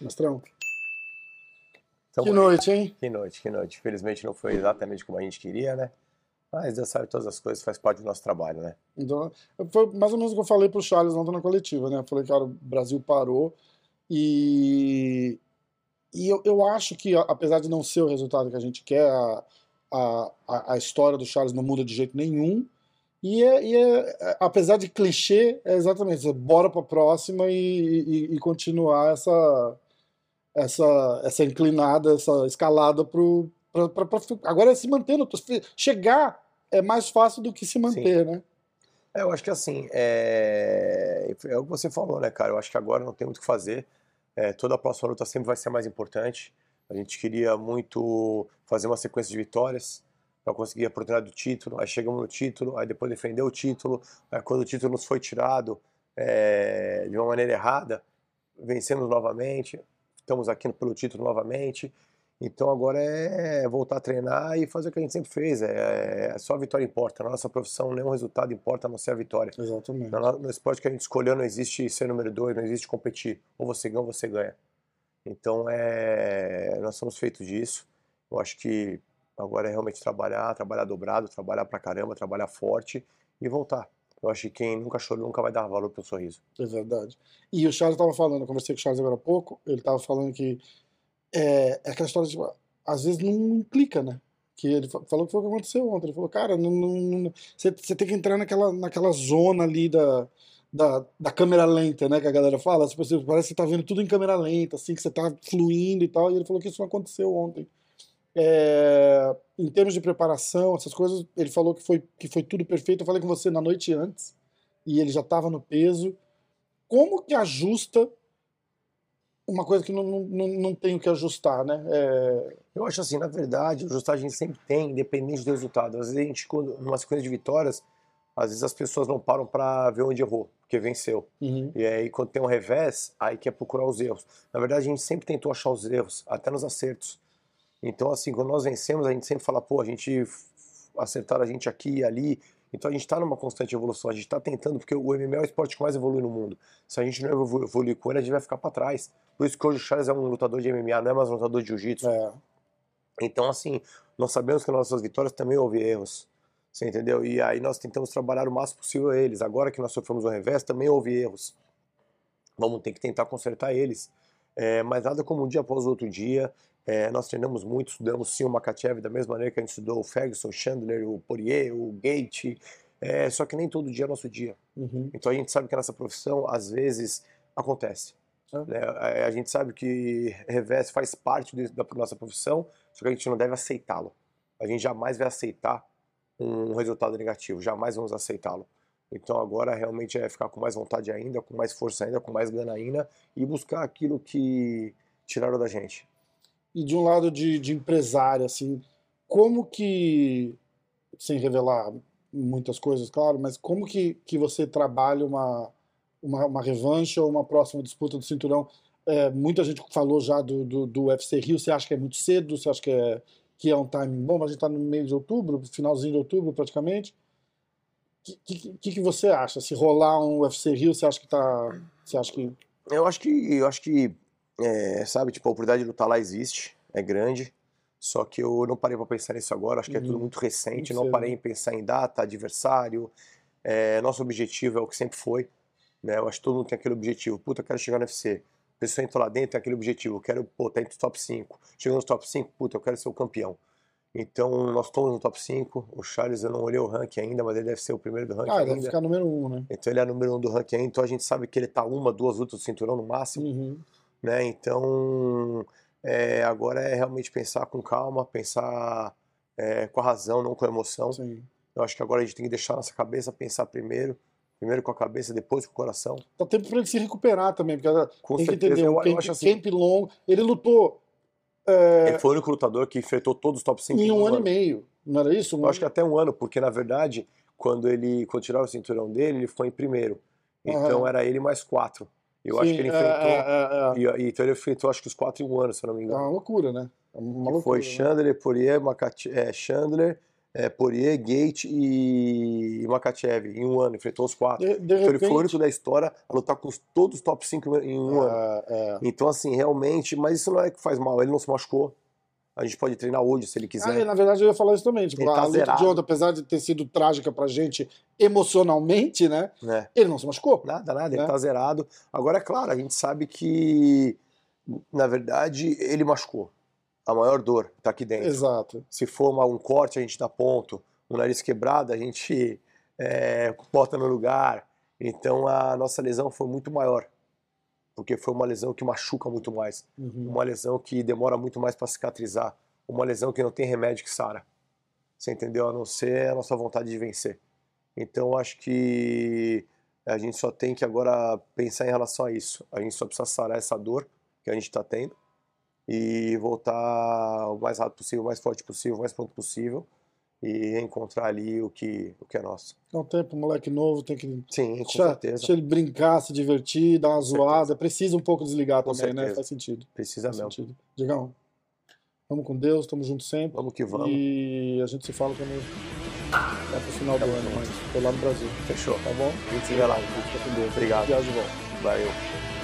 Mestrão. Então, Que noite, hein? Que noite, que noite. Felizmente não foi exatamente como a gente queria, né? Mas Deus sabe todas as coisas, faz parte do nosso trabalho, né? Então, foi mais ou menos o que eu falei pro Charles ontem na coletiva, né? Eu falei, cara, o Brasil parou e, e eu, eu acho que, a- apesar de não ser o resultado que a gente quer, a, a, a- a história do Charles não muda de jeito nenhum. E, é, e é- é- apesar de clichê, é exatamente isso, bora pra próxima e, e, e continuar essa, essa, essa inclinada, essa escalada pro, pra, pra, pra- agora é se manter no, chegar é mais fácil do que se manter, né? É, eu acho que assim, é... é o que você falou, né, cara? Eu acho que agora não tem muito o que fazer. É, toda a próxima luta sempre vai ser mais importante. A gente queria muito fazer uma sequência de vitórias para conseguir a oportunidade do título. Aí chegamos no título, aí depois defender o título. Aí quando o título nos foi tirado é, de uma maneira errada, vencemos novamente. Estamos aqui pelo título novamente. Então agora é voltar a treinar e fazer o que a gente sempre fez. É, é só a vitória importa. Na nossa profissão, nenhum resultado importa a não ser a vitória. Exatamente. No, no esporte que a gente escolheu, não existe ser número dois, não existe competir. Ou você ganha ou você ganha. Então é, nós somos feitos disso. Eu acho que agora é realmente trabalhar, trabalhar dobrado, trabalhar pra caramba, trabalhar forte e voltar. Eu acho que quem nunca chorou nunca vai dar valor pro sorriso. É verdade. E o Charles estava falando, eu conversei com o Charles agora há pouco, ele estava falando que é, é aquela história de, tipo, às vezes não, não clica, né? Que ele fa- falou que foi o que aconteceu ontem. Ele falou, cara, você tem que entrar naquela, naquela zona ali da, da, da câmera lenta, né? Que a galera fala. Tipo, assim, parece que você tá vendo tudo em câmera lenta, assim, que você tá fluindo e tal. E ele falou que isso não aconteceu ontem. É, em termos de preparação, essas coisas, ele falou que foi, que foi tudo perfeito. Eu falei com você na noite antes, e ele já estava no peso. Como que ajusta uma coisa que não, não, não, não tem o que ajustar, né? É, Eu acho assim, na verdade, ajustar a gente sempre tem, independente do resultado. Às vezes a gente, quando, numa sequência de vitórias, às vezes as pessoas não param pra ver onde errou, porque venceu. uhum, E aí, quando tem um revés, aí quer procurar os erros. Na verdade, a gente sempre tentou achar os erros, até nos acertos. Então, assim, quando nós vencemos, a gente sempre fala, pô, a gente acertaram a gente aqui e ali. Então, a gente está numa constante evolução, a gente está tentando, porque o MMA é o esporte que mais evolui no mundo. Se a gente não evolu- evoluir com ele, a gente vai ficar para trás. Por isso que hoje o Charles é um lutador de MMA, não é mais um lutador de jiu-jitsu. é, Então, assim, nós sabemos que nas nossas vitórias também houve erros. Você entendeu? E aí nós tentamos trabalhar o máximo possível eles. Agora que nós sofremos o revés, também houve erros. Vamos ter que tentar consertar eles. É, mas nada como um dia após outro dia. É, nós treinamos muito, estudamos sim o Makachev da mesma maneira que a gente estudou o Ferguson, o Chandler, o Poirier, o Gate. É, só que nem todo dia é nosso dia. uhum, Então a gente sabe que a nossa profissão, às vezes, acontece. Né? A- A gente sabe que revés faz parte de- da nossa profissão, só que a gente não deve aceitá-lo. A gente jamais vai aceitar um resultado negativo, jamais vamos aceitá-lo. Então agora realmente é ficar com mais vontade ainda, com mais força ainda, com mais gana ainda e buscar aquilo que tiraram da gente. E de um lado de, de empresário, assim, como que, sem revelar muitas coisas, claro, mas como que, que você trabalha uma, uma, uma revanche ou uma próxima disputa do cinturão? É, muita gente falou já do, do, do UFC Rio, você acha que é muito cedo? Você acha que é, que é um timing bom? Mas a gente está no meio de outubro, finalzinho de outubro praticamente. O que, que, que você acha? Se rolar um UFC Rio, você acha que tá. Você acha que. Eu acho que, eu acho que, é, sabe, tipo, a oportunidade de lutar lá existe, é grande. Só que eu não parei para pensar nisso agora, acho que é tudo Uhum. muito recente, não cedo, parei em pensar em data, adversário. É, nosso objetivo é o que sempre foi, né? Eu acho que todo mundo tem aquele objetivo. Puta, eu quero chegar no UFC. A pessoa entra lá dentro, tem aquele objetivo. Eu quero, pô, tá entre os top 5. Chegando nos top 5, puta, eu quero ser o campeão. Então, nós estamos no top 5. O Charles, eu não olhei o ranking ainda, mas ele deve ser o primeiro do ranking Ah, deve ainda. ficar número um, né? Então, ele é número um do ranking ainda. Então, a gente sabe que ele tá uma, duas lutas do cinturão no máximo Uhum. Né? Então, é, agora é realmente pensar com calma, pensar é, com a razão, não com a emoção. Sim. Eu acho que agora a gente tem que deixar nossa cabeça pensar primeiro, primeiro com a cabeça, depois com o coração. Dá tempo pra ele se recuperar também, porque Com tem que certeza, entender, eu, um camp, acho assim. camp longo. Ele lutou é, Ele foi o único lutador que enfrentou todos os top 5 em um ano e meio, não era isso? Um Eu acho que até um ano, porque na verdade, quando ele quando tiraram o cinturão dele, ele foi em primeiro. Então Aham. era ele mais quatro. Eu acho Sim, que ele é, enfrentou. é, é, é. E, e então ele enfrentou acho que os 4 em um ano, se eu não me É engano. uma loucura, né? É uma loucura. Foi né? Chandler, Poirier, Makati, é, Chandler, é, Poirier, Gate e, e Makachev em um ano. Enfrentou os quatro. De, de Então ele repente. foi o único da história a lutar com os- todos os top 5 em um ano. é, é. Então, assim, realmente, mas isso não é que faz mal. Ele não se machucou. A gente pode treinar hoje se ele Ah, quiser. e na verdade eu ia falar isso também. Tipo, Ele tá a luta de zerado. ontem, apesar de ter sido trágica pra gente emocionalmente, né? né? Ele não se machucou. Nada, nada, ele Né? tá zerado. Agora, é claro, a gente sabe que, na verdade, ele machucou. A maior dor tá aqui dentro. Exato. Se for uma- um corte, a gente dá ponto. Um nariz quebrado, a gente é, bota no lugar. Então a nossa lesão foi muito maior. Porque foi uma lesão que machuca muito mais. Uhum. Uma lesão que demora muito mais para cicatrizar. Uma lesão que não tem remédio que sara. Você entendeu? A não ser a nossa vontade de vencer. Então acho que a gente só tem que agora pensar em relação a isso. A gente só precisa sarar essa dor que a gente está tendo e voltar o mais rápido possível, o mais forte possível, o mais pronto possível e encontrar ali o que, o que é nosso. É um tempo, moleque novo, tem que Sim, com deixar, certeza. deixar ele brincar, se divertir, dar uma certeza. zoada. Precisa um pouco desligar Com também, né? certeza. Faz sentido. Precisa Faz mesmo. sentido. Digão, vamos com Deus, estamos juntos sempre. Vamos que vamos. E a gente se fala quando é pro final do Tamo ano, mas tô lá no Brasil. Fechou. Tá bom? A gente se vê lá. Fica com Deus. Obrigado. Viagem de volta. Valeu.